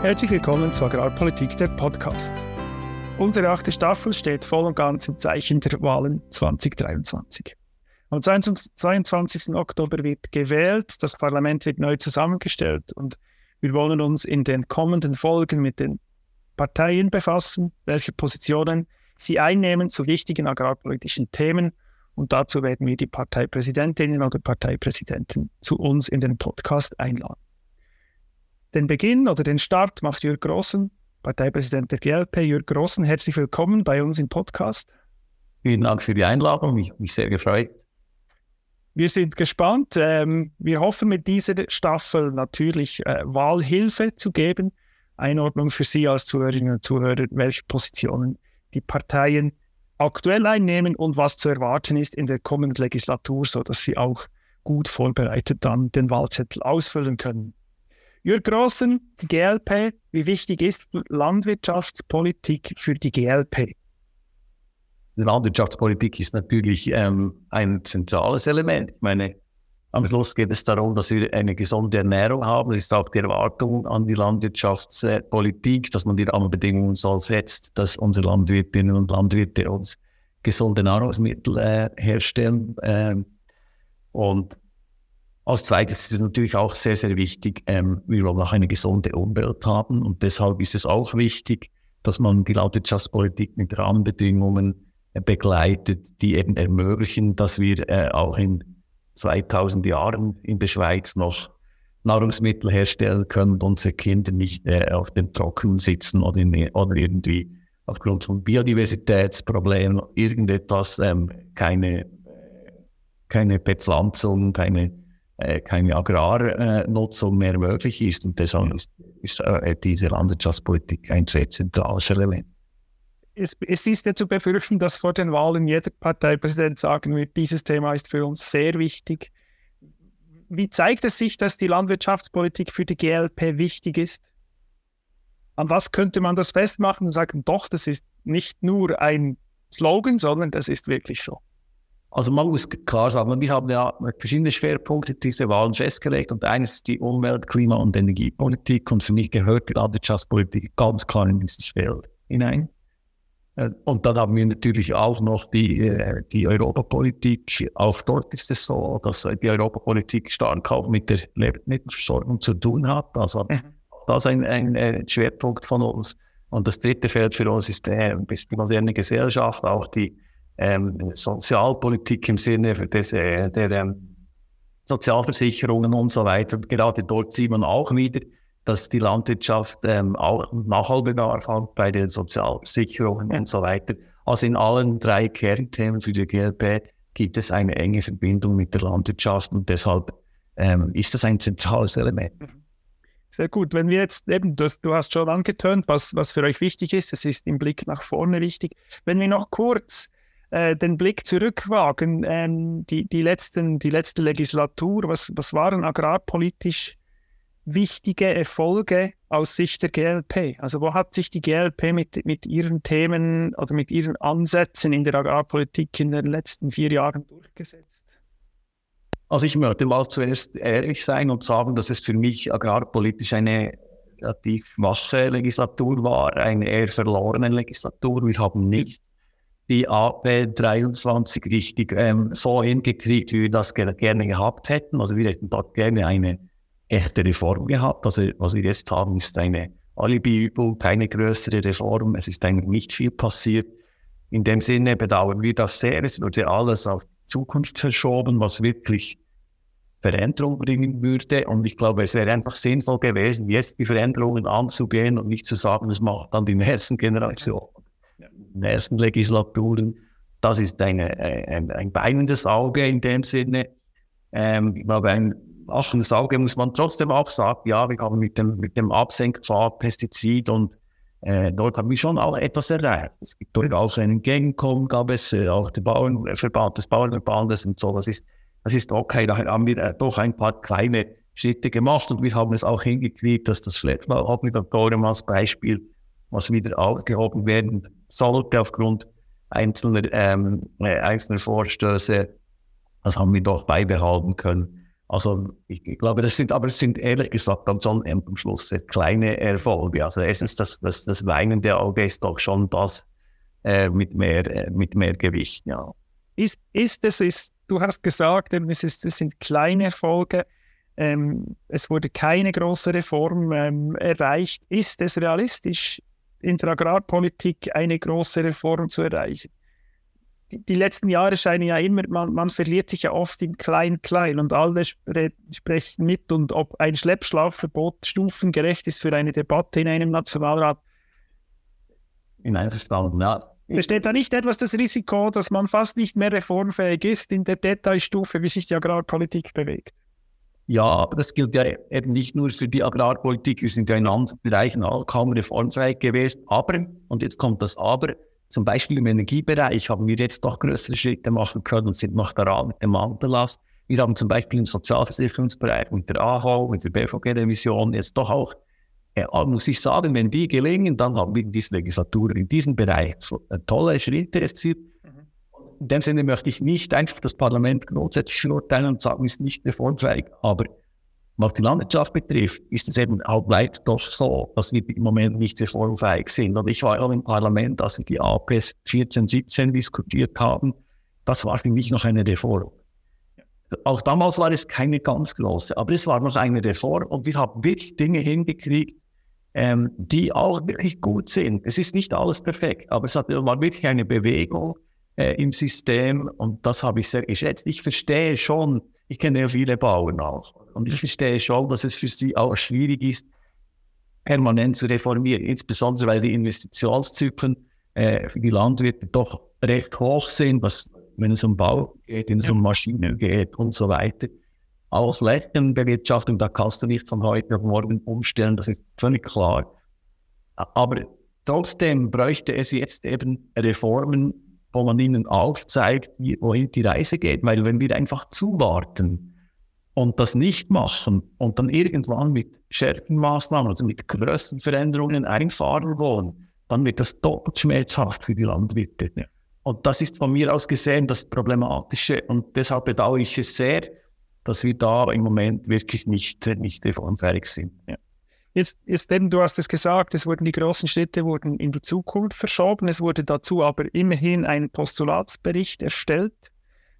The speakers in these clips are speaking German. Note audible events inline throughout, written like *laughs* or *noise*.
Herzlich willkommen zu Agrarpolitik, der Podcast. Unsere achte Staffel steht voll und ganz im Zeichen der Wahlen 2023. Am 22. Oktober wird gewählt, das Parlament wird neu zusammengestellt und wir wollen uns in den kommenden Folgen mit den Parteien befassen, welche Positionen sie einnehmen zu wichtigen agrarpolitischen Themen und dazu werden wir die Parteipräsidentinnen oder Parteipräsidenten zu uns in den Podcast einladen. Den Beginn oder den Start macht Jürg Grossen, Parteipräsident der GLP. Jürg Grossen, herzlich willkommen bei uns im Podcast. Vielen Dank für die Einladung, ich mich sehr gefreut. Wir sind gespannt. Ähm, wir hoffen mit dieser Staffel natürlich äh, Wahlhilfe zu geben. Einordnung für Sie als Zuhörerinnen und Zuhörer, welche Positionen die Parteien aktuell einnehmen und was zu erwarten ist in der kommenden Legislatur, sodass Sie auch gut vorbereitet dann den Wahlzettel ausfüllen können. Jürg Grossen, die GLP, wie wichtig ist Landwirtschaftspolitik für die GLP? Die Landwirtschaftspolitik ist natürlich ähm, ein zentrales Element. Ich meine, am Schluss geht es darum, dass wir eine gesunde Ernährung haben. Das ist auch die Erwartung an die Landwirtschaftspolitik, dass man die Rahmenbedingungen so setzt, dass unsere Landwirtinnen und Landwirte uns gesunde Nahrungsmittel äh, herstellen. Ähm, und als zweites ist es natürlich auch sehr, sehr wichtig, ähm, wir wollen auch eine gesunde Umwelt haben. Und deshalb ist es auch wichtig, dass man die Landwirtschaftspolitik mit Rahmenbedingungen äh, begleitet, die eben ermöglichen, dass wir äh, auch in 2000 Jahren in der Schweiz noch Nahrungsmittel herstellen können und unsere Kinder nicht äh, auf dem Trockenen sitzen oder, in, oder irgendwie aufgrund von Biodiversitätsproblemen irgendetwas, ähm, keine, keine Bepflanzung, keine äh, keine Agrarnutzung mehr möglich ist. Und deshalb ist, ist äh, diese Landwirtschaftspolitik ein sehr zentrales Element. Es, es, ist ja zu befürchten, dass vor den Wahlen jeder Parteipräsident sagen wird, dieses Thema ist für uns sehr wichtig. Wie zeigt es sich, dass die Landwirtschaftspolitik für die GLP wichtig ist? An was könnte man das festmachen und sagen, doch, das ist nicht nur ein Slogan, sondern das ist wirklich so? Also man muss klar sagen, wir haben ja verschiedene Schwerpunkte diese Wahlen festgelegt und eines ist die Umwelt-, Klima- und Energiepolitik und für mich gehört die Landwirtschaftspolitik ganz klar in dieses Feld hinein. Äh, und dann haben wir natürlich auch noch die, äh, die Europapolitik. Auch dort ist es so, dass die Europapolitik stark auch mit der Lebensmittelversorgung zu tun hat. Also mhm. das ist ein, ein, Schwerpunkt von uns. Und das dritte Feld für uns ist, äh, ist die moderne Gesellschaft, auch die ähm, Sozialpolitik im Sinne des, äh, der ähm, Sozialversicherungen und so weiter. Gerade dort sieht man auch wieder, dass die Landwirtschaft ähm, auch Nachholbedarf hat bei den Sozialversicherungen und so weiter. Also in allen drei Kernthemen für die GLP gibt es eine enge Verbindung mit der Landwirtschaft und deshalb ähm, ist das ein zentrales Element. Sehr gut. Wenn wir jetzt eben, du hast, du hast schon angetönt, was, was für euch wichtig ist, es ist im Blick nach vorne wichtig. Wenn wir noch kurz äh, den Blick zurückwagen, ähm, die, die, letzten, die letzte Legislatur, was, was waren agrarpolitisch wichtige Erfolge aus Sicht der GLP? Also wo hat sich die GLP mit, mit ihren Themen oder mit ihren Ansätzen in der Agrarpolitik in den letzten vier Jahren durchgesetzt? Also ich möchte mal zuerst ehrlich sein und sagen, dass es für mich agrarpolitisch eine relativ wasche Legislatur war, eine eher verlorene Legislatur. Wir haben nicht die AP 23 richtig ähm, so hingekriegt, wie wir das gerne gehabt hätten. Also wir hätten dort gerne eine echte Reform gehabt. Also was wir jetzt haben, ist eine Alibi-Übung, keine größere Reform. Es ist eigentlich nicht viel passiert. In dem Sinne bedauern wir das sehr. Es wurde alles auf Zukunft verschoben, was wirklich Veränderung bringen würde. Und ich glaube, es wäre einfach sinnvoll gewesen, jetzt die Veränderungen anzugehen und nicht zu sagen, das macht dann die nächsten Generationen in den ersten Legislaturen. Das ist eine, ein, ein weinendes Auge in dem Sinne. Ähm, ich ein lachendes Auge muss man trotzdem auch sagen, ja, wir haben mit dem, mit dem Absenkpfad Pestizid und äh, dort haben wir schon auch etwas erreicht. Es gibt durchaus ein Entgegenkommen, gab es äh, auch der Bauernverband, des Bauernverbandes und so. Das ist, das ist okay. Da haben wir äh, doch ein paar kleine Schritte gemacht und wir haben es auch hingekriegt, dass das Fleckmal-Obligatorium als Beispiel, was wieder aufgehoben werden sollte aufgrund einzelner, ähm, äh, einzelner Vorstöße. Das haben wir doch beibehalten können. Also ich, glaube, das sind, aber es sind ehrlich gesagt dann schon am Schluss kleine Erfolge. Also erstens das, das, das weinende Auge ist doch schon das äh, mit, mehr, äh, mit mehr Gewicht, ja. Ist, ist es, ist, du hast gesagt, es, ist, es sind kleine Erfolge, ähm, es wurde keine große Reform ähm, erreicht. Ist es realistisch, in der Agrarpolitik eine große Reform zu erreichen? Die, die letzten Jahre scheinen ja immer, man, man verliert sich ja oft im Klein-Klein und alle spre sprechen mit und ob ein Schleppschlauchverbot stufengerecht ist für eine Debatte in einem Nationalrat. In Einverstanden, ja. Besteht da nicht etwas das Risiko, dass man fast nicht mehr reformfähig ist in der Detailstufe, wie sich die Agrarpolitik bewegt? Ja, aber das gilt ja eben nicht nur für die Agrarpolitik. Wir sind ja in anderen Bereichen auch kaum reformfähig gewesen. Aber, und jetzt kommt das Aber, zum Beispiel im Energiebereich haben wir jetzt doch größere Schritte machen können und sind noch daran mit dem Mantelast. Wir haben zum Beispiel im Sozialversicherungsbereich mit der AHO, mit der BVG-Revision jetzt doch auch, äh, muss ich sagen, wenn die gelingen, dann haben wir in dieser Legislatur in diesem Bereich äh, tolle Schritte erzielt in dem Sinne möchte ich nicht einfach das Parlament grundsätzlich verurteilen und sagen, es ist nicht reformfähig. Aber was die Landwirtschaft betrifft, ist es eben auch weit doch so, dass wir im Moment nicht reformfähig sind. Und ich war auch im Parlament, als wir die APS 14, 17 diskutiert haben. Das war für mich noch eine Reform. Auch damals war es keine ganz große, aber es war noch eine Reform und wir haben wirklich Dinge hingekriegt, ähm, die auch wirklich gut sind. Es ist nicht alles perfekt, aber es hat, war wirklich eine Bewegung, äh, im System und das habe ich sehr geschätzt. Ich verstehe schon, ich kenne ja viele Bauern auch und ich verstehe schon, dass es für sie auch schwierig ist, permanent zu reformieren, insbesondere weil die Investitionszyklen äh, für die Landwirte doch recht hoch sind, was, wenn es um Bau geht, wenn es um Maschinen geht und so weiter. Auch Flächenbewirtschaftung, da kannst du nicht von heute auf morgen umstellen, das ist völlig klar. Aber trotzdem bräuchte es jetzt eben Reformen, wo man ihnen aufzeigt, wohin die Reise geht. Weil wenn wir einfach zuwarten und das nicht machen und dann irgendwann mit schärferen Maßnahmen, also mit größeren Veränderungen einfahren wollen, dann wird das doppelt schmerzhaft für die Landwirte. Ja. Und das ist von mir aus gesehen das Problematische und deshalb bedauere ich es sehr, dass wir da im Moment wirklich nicht, nicht reformfähig sind. Ja. Jetzt, jetzt eben, du hast es gesagt, es wurden die großen Schritte wurden in die Zukunft verschoben. Es wurde dazu aber immerhin ein Postulatsbericht erstellt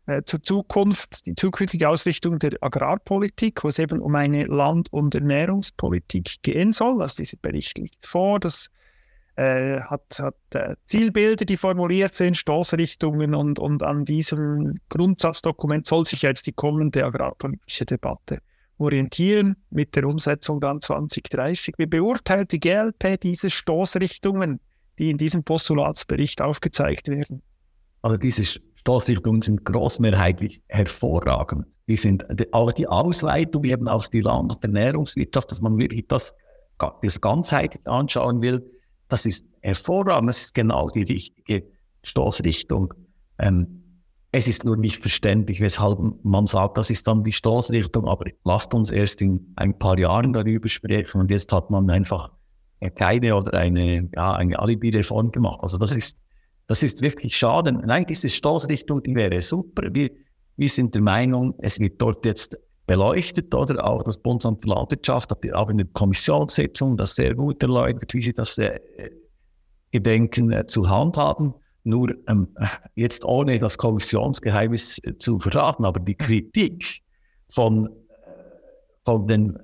äh, zur Zukunft, die zukünftige Ausrichtung der Agrarpolitik, wo es eben um eine Land- und Ernährungspolitik gehen soll. Also dieser Bericht liegt vor, das äh, hat, hat äh, Zielbilder, die formuliert sind, Stoßrichtungen und, und an diesem Grundsatzdokument soll sich jetzt die kommende agrarpolitische Debatte orientieren mit der Umsetzung dann 2030. Wie beurteilt die GLP diese Stoßrichtungen, die in diesem Postulatsbericht aufgezeigt werden? Also diese Stoßrichtungen sind großmehrheitlich hervorragend. Die sind auch die Ausleitung eben auf die Land- und Ernährungswirtschaft, dass man wirklich das, das ganzheitlich anschauen will, das ist hervorragend. Das ist genau die richtige Stoßrichtung. Ähm, es ist nur nicht verständlich, weshalb man sagt, das ist dann die Stoßrichtung, aber lasst uns erst in ein paar Jahren darüber sprechen und jetzt hat man einfach keine oder eine, ja, eine Alibi-Reform gemacht. Also das ist, das ist wirklich schade. Nein, diese Stoßrichtung, die wäre super. Wir, wir sind der Meinung, es wird dort jetzt beleuchtet oder auch das Bundesamt für Landwirtschaft hat auch in der Kommissionssitzung das sehr gut erläutert, wie sie das äh, gedenken äh, zu handhaben. Nur ähm, jetzt ohne das Kommissionsgeheimnis zu verraten, aber die Kritik von, äh, von den,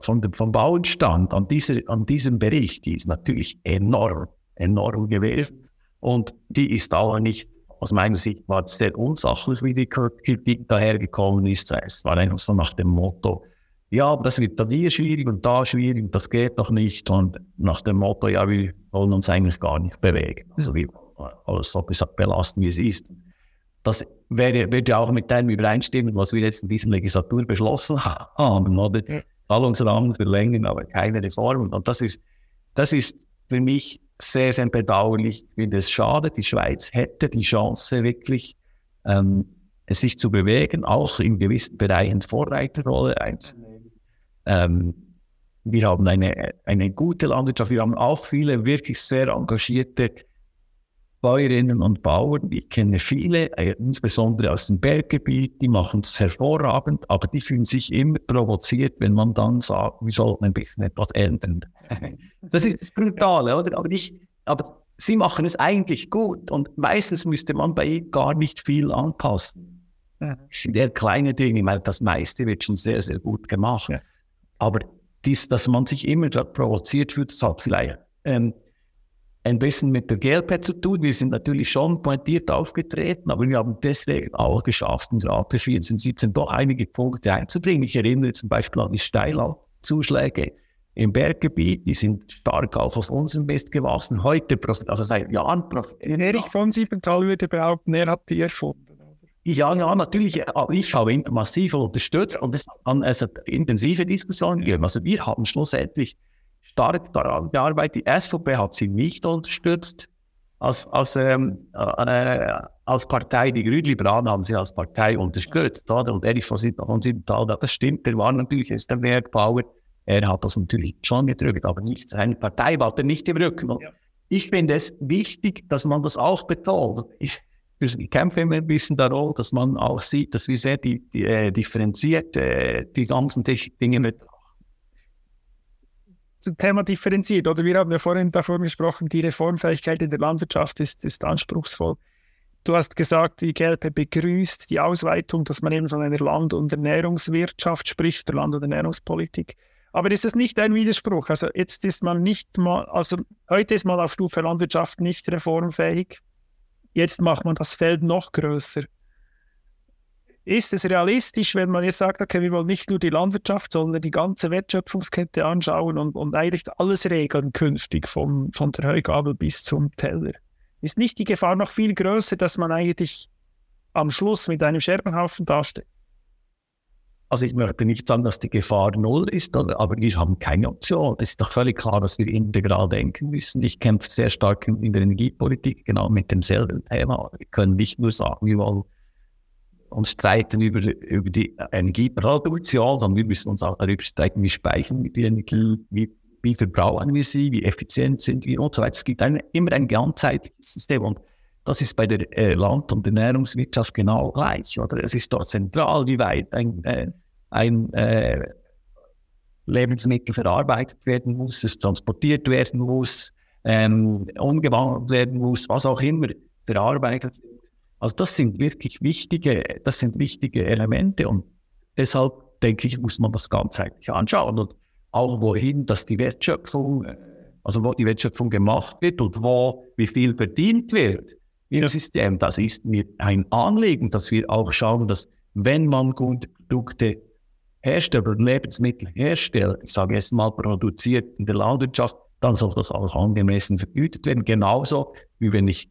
von dem, vom Bauernstand an, diese, an diesem Bericht, die ist natürlich enorm, enorm gewesen. Und die ist auch nicht, aus meiner Sicht war es sehr unsachlich, wie die Kritik dahergekommen ist. Es war einfach so nach dem Motto, ja, aber das wird dann hier schwierig und da schwierig das geht doch nicht. Und nach dem Motto, ja, wir wollen uns eigentlich gar nicht bewegen. Also wir alles so belasten, wie es ist. Das wäre, würde auch mit dem übereinstimmen, was wir jetzt in dieser Legislatur beschlossen haben, oder? Zahlungsrahmen verlängern, aber keine Reformen. Und das ist, das ist für mich sehr, sehr bedauerlich. Ich finde es schade. Die Schweiz hätte die Chance, wirklich ähm, sich zu bewegen, auch in gewissen Bereichen Vorreiterrolle einzunehmen. Ähm, wir haben eine, eine gute Landwirtschaft. Wir haben auch viele wirklich sehr engagierte Bäuerinnen und Bauern, ich kenne viele, äh, insbesondere aus dem Berggebiet, die machen es hervorragend, aber die fühlen sich immer provoziert, wenn man dann sagt, wir sollten ein bisschen etwas ändern. *laughs* Das ist das Brutale, oder? Aber, ich, aber sie machen es eigentlich gut und meistens müsste man bei ihnen gar nicht viel anpassen. Ja. Sehr kleine Dinge, weil das meiste wird schon sehr, sehr gut gemacht. Ja. Aber dies, dass man sich immer provoziert fühlt, das hat vielleicht ähm, ein bisschen mit der GLP zu tun. Wir sind natürlich schon pointiert aufgetreten, aber wir haben deswegen auch geschafft, in AP 14, 17 doch einige Punkte einzubringen. Ich erinnere zum Beispiel an die Steilzuschläge im Berggebiet, die sind stark auch auf unserem Mist gewachsen. Heute, also seit Jahren. Erich von Siebenthal würde behaupten, er hat die erfunden. Ja, ja, natürlich. Aber ich habe ihn massiv unterstützt und es, es hat intensive Diskussionen gegeben. Also wir haben schlussendlich stark daran gearbeitet. Die SVP hat sie nicht unterstützt als, als, ähm, äh, als Partei. Die Grünliberalen haben sie als Partei unterstützt. Oder? Und Erich von Siebenthal, das stimmt, der war natürlich ist der Bergbauer. Er hat das natürlich schon gedrückt, aber nicht seine Partei war nicht im Rücken. Ja. Ich finde es wichtig, dass man das auch betont. Ich, ich kämpfe immer ein bisschen darum, dass man auch sieht, dass wir sehr die, die, äh, differenziert äh, die ganzen Dinge mit Thema differenziert, oder? Wir haben ja vorhin davon gesprochen, die Reformfähigkeit in der Landwirtschaft ist, ist anspruchsvoll. Du hast gesagt, die GLP begrüßt die Ausweitung, dass man eben von einer Land- und Ernährungswirtschaft spricht, der Land- und Ernährungspolitik. Aber ist das nicht ein Widerspruch? Also jetzt ist man nicht mal, also heute ist man auf Stufe Landwirtschaft nicht reformfähig. Jetzt macht man das Feld noch größer. Ist es realistisch, wenn man jetzt sagt, okay, wir wollen nicht nur die Landwirtschaft, sondern die ganze Wertschöpfungskette anschauen und, und eigentlich alles regeln künftig, vom, von der Heugabel bis zum Teller? Ist nicht die Gefahr noch viel größer, dass man eigentlich am Schluss mit einem Scherbenhaufen dasteht? Also ich möchte nicht sagen, dass die Gefahr null ist, aber wir haben keine Option. Es ist doch völlig klar, dass wir integral denken müssen. Ich kämpfe sehr stark in der Energiepolitik genau mit demselben Thema. Wir können nicht nur sagen, wir wollen uns streiten über, über die Energieproduktion, sondern wir müssen uns auch darüber streiten, wie speichern wir die Energie, wie, wie verbrauchen wir sie, wie effizient sind wir und so weiter. Es gibt ein, immer ein ganzheitliches System und das ist bei der äh, Land- und Ernährungswirtschaft genau gleich. Oder? Es ist dort zentral, wie weit ein, äh, ein äh, Lebensmittel verarbeitet werden muss, es transportiert werden muss, ähm, umgewandelt werden muss, was auch immer verarbeitet also das sind wirklich wichtige, das sind wichtige Elemente und deshalb denke ich, muss man das ganzheitlich anschauen und auch wohin, dass die Wertschöpfung, also wo die Wertschöpfung gemacht wird und wo wie viel verdient wird im ja. System. Das ist mir ein Anliegen, dass wir auch schauen, dass wenn man gute Produkte herstellt oder Lebensmittel herstellt, ich sage jetzt mal produziert in der Landwirtschaft, dann soll das auch angemessen vergütet werden. Genauso wie wenn ich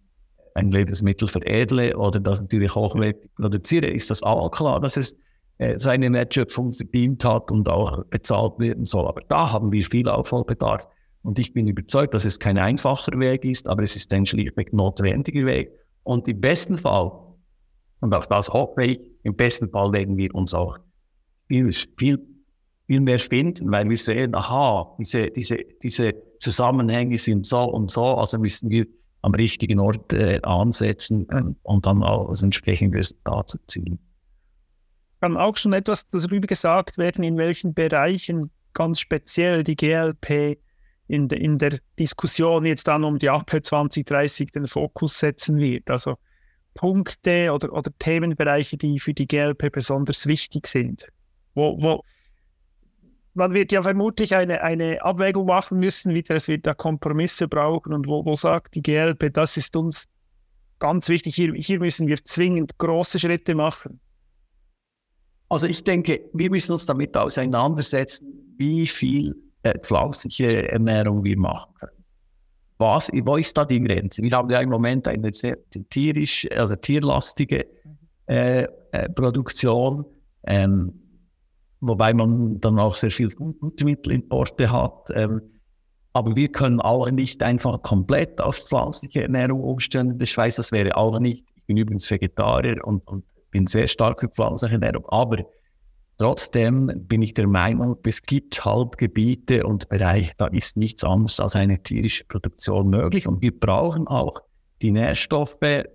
ein Lebensmittel veredle oder das natürlich hochwertig produziere, ist das auch klar, dass es äh, seine Wertschöpfung verdient hat und auch bezahlt werden soll. Aber da haben wir viel Aufholbedarf. Und ich bin überzeugt, dass es kein einfacher Weg ist, aber es ist ein schlichtweg notwendiger Weg. Und im besten Fall, und auf das hoffe ich, im besten Fall werden wir uns auch viel, viel, viel mehr finden, weil wir sehen, aha, diese, diese, diese Zusammenhänge sind so und so, also müssen wir am richtigen Ort äh, ansetzen und dann auch das entsprechende Resultat zu zielen. Kann auch schon etwas darüber gesagt werden, in welchen Bereichen ganz speziell die GLP in, de, in der Diskussion jetzt dann um die AP 2030 den Fokus setzen wird. Also Punkte oder, oder Themenbereiche, die für die GLP besonders wichtig sind. Wo, wo, man wird ja vermutlich eine, eine Abwägung machen müssen, wieder, es wird da Kompromisse brauchen und wo, wo sagt die GLP, das ist uns ganz wichtig, hier, hier müssen wir zwingend große Schritte machen. Also ich denke, wir müssen uns damit auseinandersetzen, wie viel äh, pflanzliche Ernährung wir machen können. Was, wo ist da die Grenze? Wir haben ja im Moment eine sehr tierisch, also tierlastige äh, äh, Produktion. Ähm, wobei man dann auch sehr viel Futtermittelimporte hat. Ähm, aber wir können auch nicht einfach komplett auf pflanzliche Ernährung umstellen in der Schweiz. Das wäre auch nicht. Ich bin übrigens Vegetarier und, und bin sehr stark für pflanzliche Ernährung. Aber trotzdem bin ich der Meinung, es gibt halt Gebiete und Bereiche, da ist nichts anderes als eine tierische Produktion möglich. Und wir brauchen auch die Nährstoffe, äh,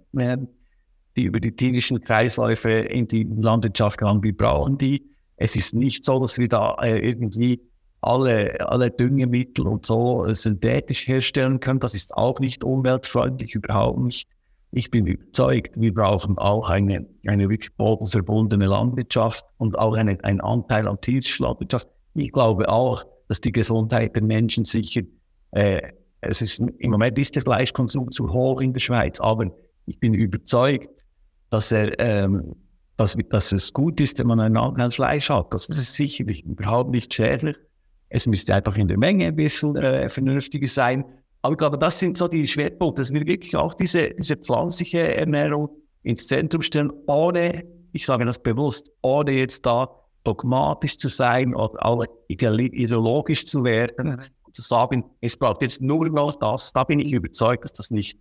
die über die tierischen Kreisläufe in die Landwirtschaft kommen, wir brauchen die. Es ist nicht so, dass wir da äh, irgendwie alle, alle Düngemittel und so synthetisch herstellen können. Das ist auch nicht umweltfreundlich, überhaupt nicht. Ich bin überzeugt, wir brauchen auch eine, eine wirklich bodenverbundene Landwirtschaft und auch eine, einen Anteil an tierischer Landwirtschaft. Ich glaube auch, dass die Gesundheit der Menschen sicher, äh, es ist, im Moment ist der Fleischkonsum zu hoch in der Schweiz, aber ich bin überzeugt, dass er, ähm, dass, dass es gut ist, wenn man ein Anteil Fleisch hat. Das ist sicherlich überhaupt nicht schädlich. Es müsste einfach in der Menge ein bisschen äh, vernünftiger sein. Aber ich glaube, das sind so die Schwerpunkte, dass wir wirklich auch diese, diese pflanzliche Ernährung ins Zentrum stellen, ohne, ich sage das bewusst, ohne jetzt da dogmatisch zu sein oder auch ideologisch zu werden, mhm. zu sagen, es braucht jetzt nur noch das. Da bin ich überzeugt, dass das nicht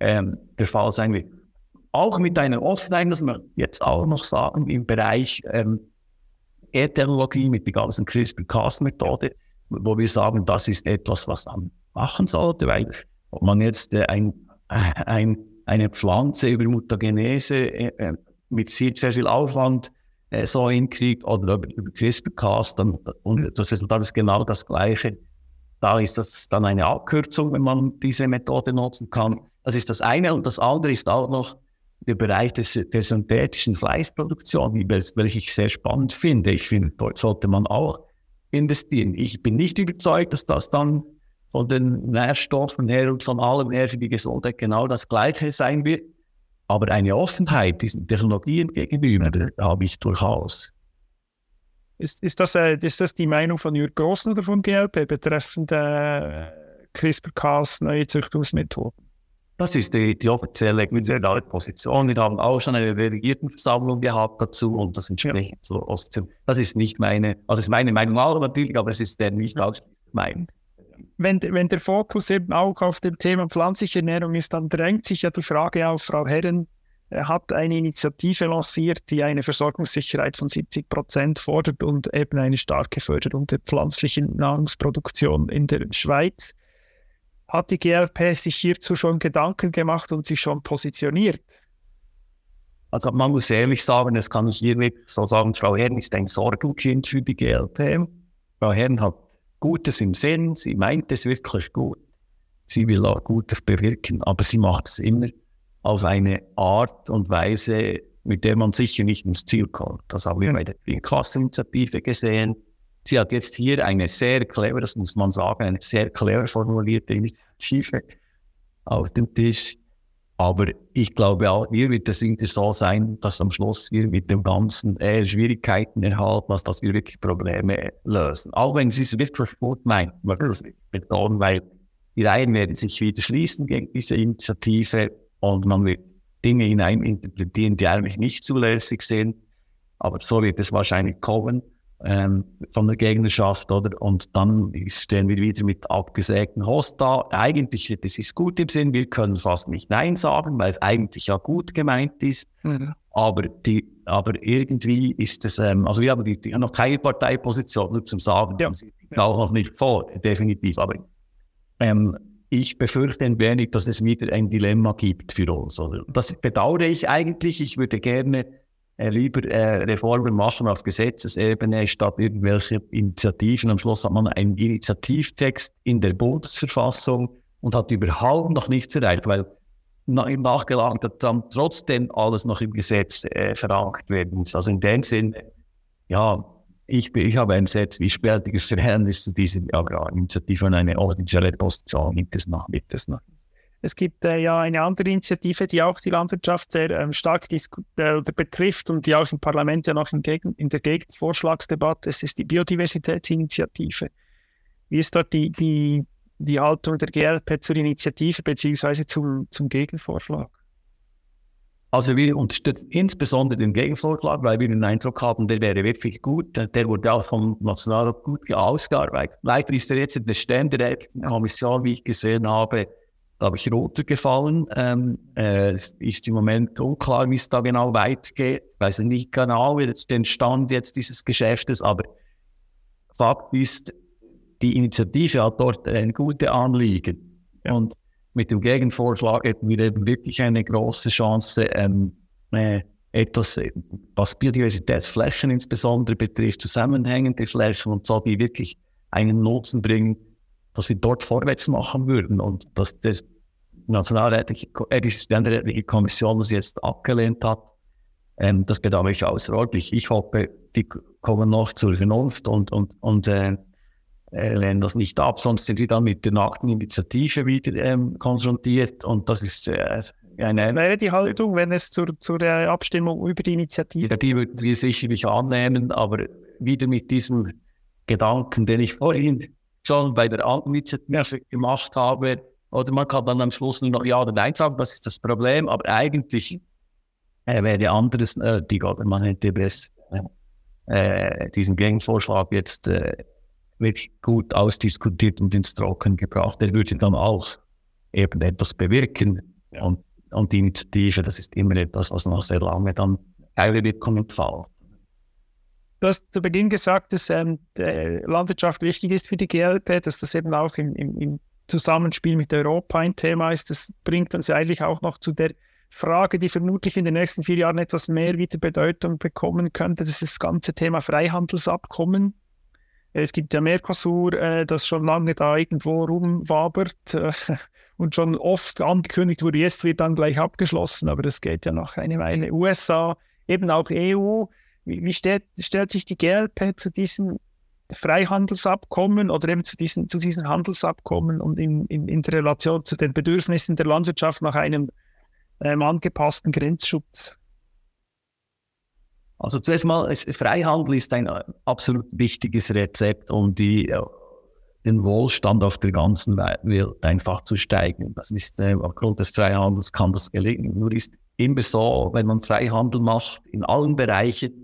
ähm, der Fall sein wird. Auch mit einer Offenheit, dass wir jetzt auch noch sagen, im Bereich ähm, E-Technologie mit der ganzen CRISPR-Cas-Methode, wo wir sagen, das ist etwas, was man machen sollte, weil ob man jetzt äh, ein, äh, ein, eine Pflanze über Mutagenese äh, äh, mit sehr, sehr viel Aufwand äh, so hinkriegt oder über, über CRISPR-Cas, und das Resultat ist genau das Gleiche. Da ist das dann eine Abkürzung, wenn man diese Methode nutzen kann. Das ist das eine. Und das andere ist auch noch, der Bereich des, der synthetischen Fleischproduktion, welche ich sehr spannend finde. Ich finde, dort sollte man auch investieren. Ich bin nicht überzeugt, dass das dann von den Nährstoffen her und von allem her für die Gesundheit genau das Gleiche sein wird. Aber eine Offenheit diesen Technologien gegenüber habe ich durchaus. Ist, ist, das, äh, ist das die Meinung von Jürg Grossen oder von GLP betreffend äh, CRISPR-Cas neue Züchtungsmethoden? Das ist die, die offizielle Position. Wir haben auch schon eine Delegiertenversammlung gehabt dazu und das entspricht so offiziell. Das ist nicht meine, also ist meine Meinung auch natürlich, aber es ist der nicht ausschließlich mein. Wenn, wenn der Fokus eben auch auf dem Thema pflanzliche Ernährung ist, dann drängt sich ja die Frage auf, Frau Herren hat eine Initiative lanciert, die eine Versorgungssicherheit von 70 Prozent fordert und eben eine starke Förderung der pflanzlichen Nahrungsproduktion in der Schweiz. Hat die GLP sich hierzu schon Gedanken gemacht und sich schon positioniert? Also man muss ehrlich sagen, das kann ich hiermit so sagen, Frau Herrn ist ein Sorgenkind für die GLP. Frau Herrn hat Gutes im Sinn, sie meint es wirklich gut. Sie will auch Gutes bewirken, aber sie macht es immer auf eine Art und Weise, mit der man sicher nicht ins Ziel kommt. Das haben wir bei der Klasseninitiative gesehen. Sie hat jetzt hier eine sehr clever, das muss man sagen, eine sehr clever formulierte Initiative auf dem Tisch. Aber ich glaube auch, hier wird es so sein, dass am Schluss wir mit dem Ganzen eher Schwierigkeiten erhalten, als dass wir wirklich Probleme lösen. Auch wenn sie es wirklich gut meint, betonen, weil die Reihen werden sich wieder schließen gegen diese Initiative und man wird Dinge hineininterpretieren, die eigentlich nicht zulässig sind. Aber so wird es wahrscheinlich kommen ähm, von der Gegnerschaft, oder? Und dann stehen wir wieder mit abgesägten Host da. Eigentlich es ist gut im Sinn, wir können fast nicht Nein sagen, weil es eigentlich ja gut gemeint ist. Mhm. Aber, die, aber irgendwie ist es, ähm, also wir haben, die, die haben noch keine Parteiposition, nur zum Sagen, ja. ja. auch noch nicht vor, definitiv. Aber ähm, ich befürchte ein wenig, dass es wieder ein Dilemma gibt für uns. Oder? Das bedauere ich eigentlich. Ich würde gerne äh, lieber äh, Reformen machen auf Gesetzesebene statt irgendwelche Initiativen. Am Schluss hat man einen Initiativtext in der Bundesverfassung und hat überhaupt noch nichts erreicht, weil na, im Nachgelang dann trotzdem alles noch im Gesetz äh, verankert werden muss. Also in dem Sinne, ja, ich, ich habe ein sehr zwiespältiges Verhältnis zu dieser Agrarinitiative und eine offizielle Position gibt es noch. Gibt es noch. Es gibt äh, ja eine andere Initiative, die auch die Landwirtschaft sehr ähm, stark äh, betrifft und die auch im Parlament ja noch in, Gegen in der Gegenvorschlagsdebatte ist, ist die Biodiversitätsinitiative. Wie ist dort die, die, die Haltung der GLP zur Initiative bzw. Zum, zum Gegenvorschlag? Also wir unterstützen insbesondere den Gegenvorschlag, weil wir den Eindruck haben, der wäre wirklich gut. Der wurde auch vom Nationalrat gut ausgearbeitet. Leider ist er jetzt in der Ständeräten-Kommission, wie ich gesehen habe, glaube ich, runtergefallen. Ähm, äh, ist im Moment unklar, wie es da genau weitergeht. Ich weiß nicht genau, wie den Stand jetzt dieses Geschäftes, aber Fakt ist, die Initiative hat dort ein gutes Anliegen. Und mit dem Gegenvorschlag hätten wir eben wirklich eine große Chance, ähm, äh, etwas, was Biodiversitätsflächen insbesondere betrifft, zusammenhängende Flächen und so, die wirklich einen Nutzen bringen, dass wir dort vorwärts machen würden. Und dass der Nationalrätliche äh, Kommission das jetzt abgelehnt hat, ähm, das bedauere ich außerordentlich. Ich hoffe, die kommen noch zur Vernunft und, und, und äh, äh, lehnen das nicht ab, sonst sind wir dann mit der nackten Initiative wieder ähm, konfrontiert. Und das ist äh, eine... Was wäre die Haltung, wenn es zur, zur Abstimmung über die Initiative... Ja, die würden wir sicherlich annehmen, aber wieder mit diesem Gedanken, den ich vorhin schon bei der anderen Initiative gemacht habe, oder man kann dann am Schluss nur noch Ja oder Nein sagen, das ist das Problem, aber eigentlich äh, wäre anderes nötig, oder man hätte besser äh, diesen Gegenvorschlag jetzt äh, wirklich gut ausdiskutiert und ins Trocken gebracht. Der würde dann auch eben etwas bewirken. Ja. Und, und die Initiative, das ist immer etwas, was noch sehr lange dann Teile Wirkung entfaltet. Du hast zu Beginn gesagt, dass ähm, Landwirtschaft wichtig ist für die GLP, dass das eben auch im, im, im Zusammenspiel mit Europa ein Thema ist. Das bringt uns eigentlich auch noch zu der Frage, die vermutlich in den nächsten vier Jahren etwas mehr wieder Bedeutung bekommen könnte. Das ist das ganze Thema Freihandelsabkommen. Es gibt ja Mercosur, äh, das schon lange da irgendwo rumwabert äh, und schon oft angekündigt wurde, jetzt wird dann gleich abgeschlossen, aber das geht ja noch eine Weile. USA, eben auch EU. Wie, wie steht, stellt sich die GLP zu diesen Freihandelsabkommen oder eben zu diesen, zu diesen Handelsabkommen und in, in, in Relation zu den Bedürfnissen der Landswirtschaft nach einem ähm, angepassten Grenzschutz? Also zuerst mal, Freihandel ist ein absolut wichtiges Rezept, um die, äh, den Wohlstand auf der ganzen Welt einfach zu steigen. Das ist äh, aufgrund des Freihandels kann das gelingen. Nur ist immer so, wenn man Freihandel macht in allen Bereichen,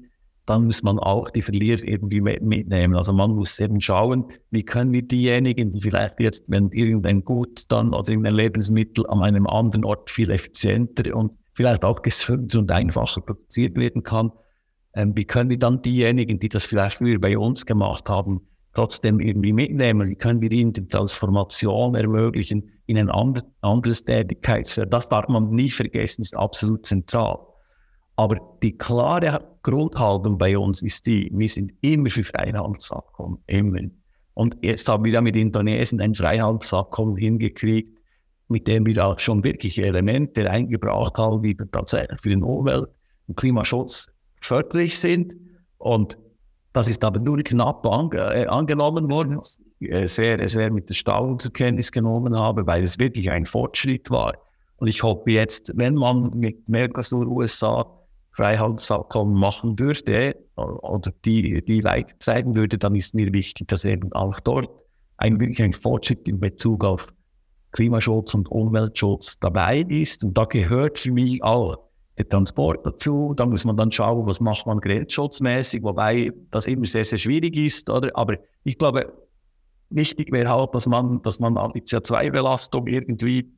dann muss man auch die Verlierer irgendwie mitnehmen. Also man muss eben schauen, wie können wir diejenigen, die vielleicht jetzt, wenn irgendein Gut dann oder irgendein Lebensmittel an einem anderen Ort viel effizienter und vielleicht auch gesünder und einfacher produziert werden kann, ähm, wie können wir dann diejenigen, die das vielleicht früher bei uns gemacht haben, trotzdem irgendwie mitnehmen? Wie können wir ihnen die Transformation ermöglichen in ein anderes Tätigkeitsfeld? Das darf man nie vergessen, ist absolut zentral. Aber die klare Grundhaltung bei uns ist die, wir sind immer für Freihandelsabkommen, immer. Und jetzt haben wir ja mit Indonesien ein Freihandelsabkommen hingekriegt, mit dem wir auch schon wirklich Elemente eingebracht haben, die tatsächlich für den Umwelt- und Klimaschutz förderlich sind. Und das ist aber nur knapp an, äh, angenommen worden, was ich äh, sehr, sehr mit der Stauung zur Kenntnis genommen habe, weil es wirklich ein Fortschritt war. Und ich hoffe jetzt, wenn man mit Mercosur, USA Freihandelsabkommen machen würde oder die, die Leid zeigen würde, dann ist mir wichtig, dass eben auch dort ein wirklich ein Fortschritt in Bezug auf Klimaschutz und Umweltschutz dabei ist. Und da gehört für mich auch der Transport dazu. Da muss man dann schauen, was macht man grenzschutzmäßig, wobei das immer sehr, sehr schwierig ist. Oder? Aber ich glaube, wichtig wäre halt, dass man, dass man die CO2-Belastung irgendwie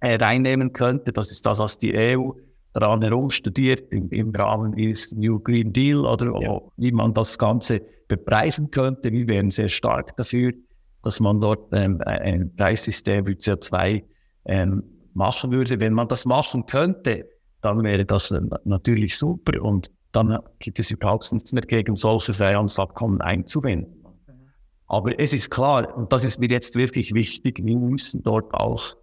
äh, reinnehmen könnte. Das ist das, was die EU daran herumstudiert im, im Rahmen des New Green Deal oder ja. wie man das Ganze bepreisen könnte. Wir wären sehr stark dafür, dass man dort ähm, ein Preissystem für CO2 ähm, machen würde. Wenn man das machen könnte, dann wäre das natürlich super und dann gibt es überhaupt nichts mehr gegen solche Freihandelsabkommen einzuwenden. Aber es ist klar, und das ist mir jetzt wirklich wichtig, wir müssen dort auch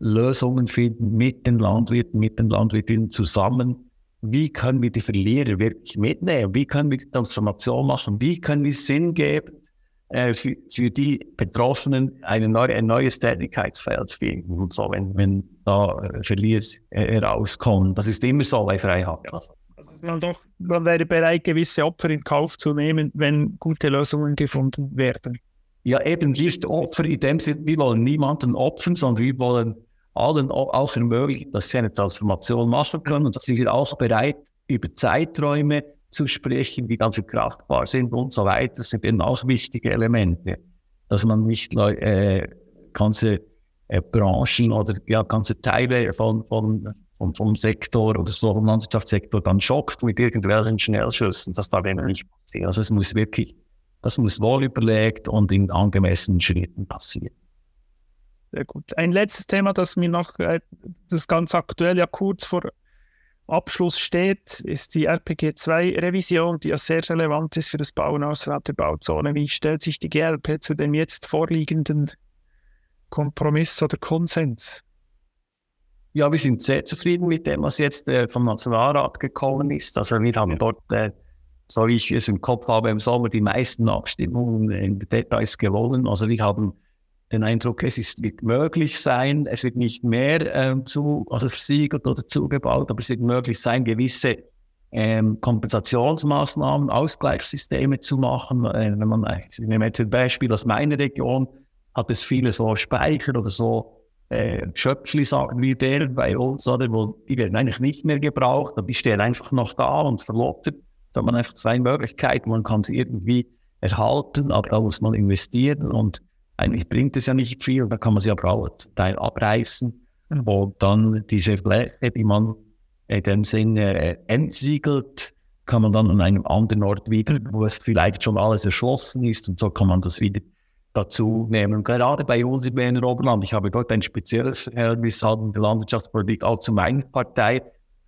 Lösungen finden mit den Landwirten, mit den Landwirtinnen zusammen. Wie können wir die Verlierer wirklich mitnehmen? Wie können wir die Transformation machen? Wie können wir Sinn geben äh, für, für die Betroffenen eine neue, ein neues Tätigkeitsfeld finden und so, wenn, wenn da äh, Verlierer äh, herauskommen. Das ist immer so bei Freihandel. Also man, doch, man wäre bereit, gewisse Opfer in Kauf zu nehmen, wenn gute Lösungen gefunden werden. Ja, eben nicht Opfer in dem Sinne, wir wollen niemanden opfern, sondern wir wollen allen auch ermöglichen, dass sie eine Transformation machen können und dass sie auch bereit, über Zeiträume zu sprechen, die dann verkraftbar sind und so weiter, das sind eben auch wichtige Elemente, dass man nicht äh, ganze äh, Branchen oder ja, ganze Teile von, von, von, vom Sektor oder so vom Landwirtschaftssektor dann schockt mit irgendwelchen Schnellschüssen. Das darf eben nicht passieren. Also es muss wirklich, das muss wohl überlegt und in angemessenen Schritten passieren. Sehr gut. Ein letztes Thema, das mir noch, äh, das ganz aktuell ja kurz vor Abschluss steht, ist die RPG-2-Revision, die ja sehr relevant ist für das Bauen außerhalb der Bauzone. Wie stellt sich die GLP zu dem jetzt vorliegenden Kompromiss oder Konsens? Ja, wir sind sehr zufrieden mit dem, was jetzt äh, vom Nationalrat gekommen ist. Also wir haben dort, äh, so wie ich es im Kopf habe, im Sommer die meisten Abstimmungen in Details gewonnen. Also wir haben den Eindruck, es ist, wird möglich sein, es wird nicht mehr ähm, zu, also versiegelt oder zugebaut, aber es wird möglich sein, gewisse ähm, Kompensationsmaßnahmen, Ausgleichssysteme zu machen. Äh, wenn man, ich nehme jetzt ein Beispiel aus meiner Region, hat es viele so Speicher oder so äh, Schöpfli, sagen wir der bei uns, oder, wo die werden eigentlich nicht mehr gebraucht, aber die stehen einfach noch da und verlottert. Da hat man einfach zwei Möglichkeiten, man kann sie irgendwie erhalten, aber da muss man investieren und eigentlich bringt es ja nicht viel, da kann man sie aber auch zum Teil abreißen mhm. und dann diese Fläche, die man in dem Sinne äh, entsiegelt, kann man dann an einem anderen Ort wieder, wo es vielleicht schon alles erschlossen ist und so kann man das wieder dazu nehmen. Gerade bei uns im Berner Oberland, ich habe dort ein spezielles Verhältnis in der Landwirtschaftspolitik auch zu meiner Partei,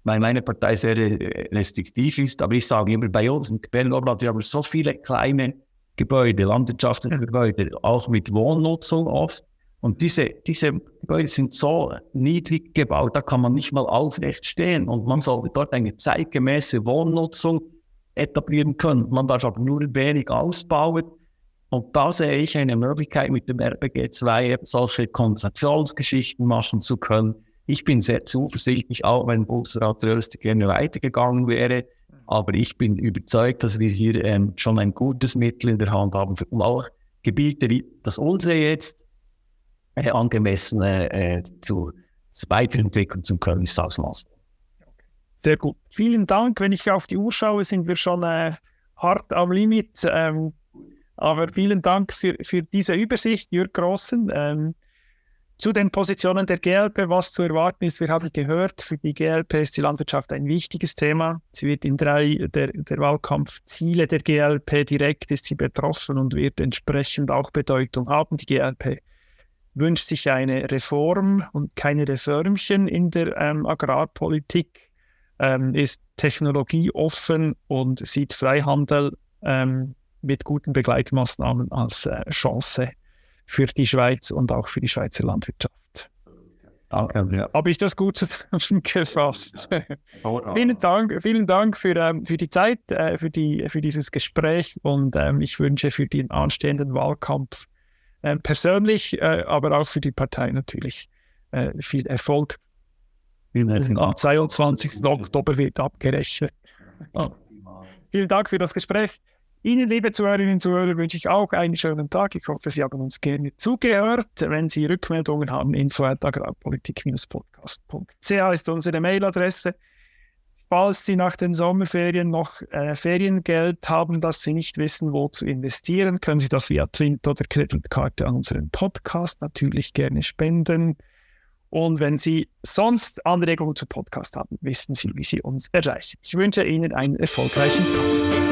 weil meine Partei sehr äh, restriktiv ist, aber ich sage immer, bei uns im Berner Oberland, wir haben so viele kleine Gebäude, landwirtschaftliche Gebäude, auch mit Wohnnutzung oft. Und diese, diese Gebäude sind so niedrig gebaut, da kann man nicht mal aufrecht stehen. Und man sollte dort eine zeitgemäße Wohnnutzung etablieren können. Man darf aber nur wenig ausbauen. Und da sehe ich eine Möglichkeit, mit dem RPG 2 solche Kompensationsgeschichten machen zu können. Ich bin sehr zuversichtlich, auch wenn Bundesrat Rösti gerne weitergegangen wäre, aber ich bin überzeugt, dass wir hier ähm, schon ein gutes Mittel in der Hand haben, um auch Gebiete wie das unsere jetzt äh, angemessen äh, zu, weiterentwickeln zu können, ist Ausmaß. Sehr gut. Vielen Dank. Wenn ich auf die Uhr schaue, sind wir schon äh, hart am Limit. Ähm, aber vielen Dank für, für diese Übersicht, Jürg Grossen. Ähm, zu den Positionen der GLP, was zu erwarten ist, wir haben gehört, für die GLP ist die Landwirtschaft ein wichtiges Thema. Sie wird in drei der, der Wahlkampfziele der GLP direkt ist sie betroffen und wird entsprechend auch Bedeutung haben. Die GLP wünscht sich eine Reform und keine Reformchen in der ähm, Agrarpolitik, ähm, ist technologieoffen und sieht Freihandel ähm, mit guten Begleitmaßnahmen als äh, Chance für die Schweiz und auch für die Schweizer Landwirtschaft. Danke. Ja. Habe ich das gut zusammengefasst? vielen Dank, vielen Dank für, ähm, für die Zeit, äh, für, die, für dieses Gespräch und ähm, ich wünsche für den anstehenden Wahlkampf äh, persönlich, äh, aber auch für die Partei natürlich äh, viel Erfolg. Am 22. Oktober wird abgerechnet. Oh. Vielen Dank für das Gespräch. Ihnen, liebe Zuhörerinnen und Zuhörer, wünsche ich auch einen schönen Tag. Ich hoffe, Sie haben uns gerne zugehört. Wenn Sie Rückmeldungen haben, info.agrarpolitik-podcast.ch ist unsere Mailadresse. Falls Sie nach den Sommerferien noch äh, Feriengeld haben, das Sie nicht wissen, wo zu investieren, können Sie das via Twint oder Kreditkarte an unseren Podcast natürlich gerne spenden. Und wenn Sie sonst Anregungen zu Podcast haben, wissen Sie, wie Sie uns erreichen. Ich wünsche Ihnen einen erfolgreichen Tag.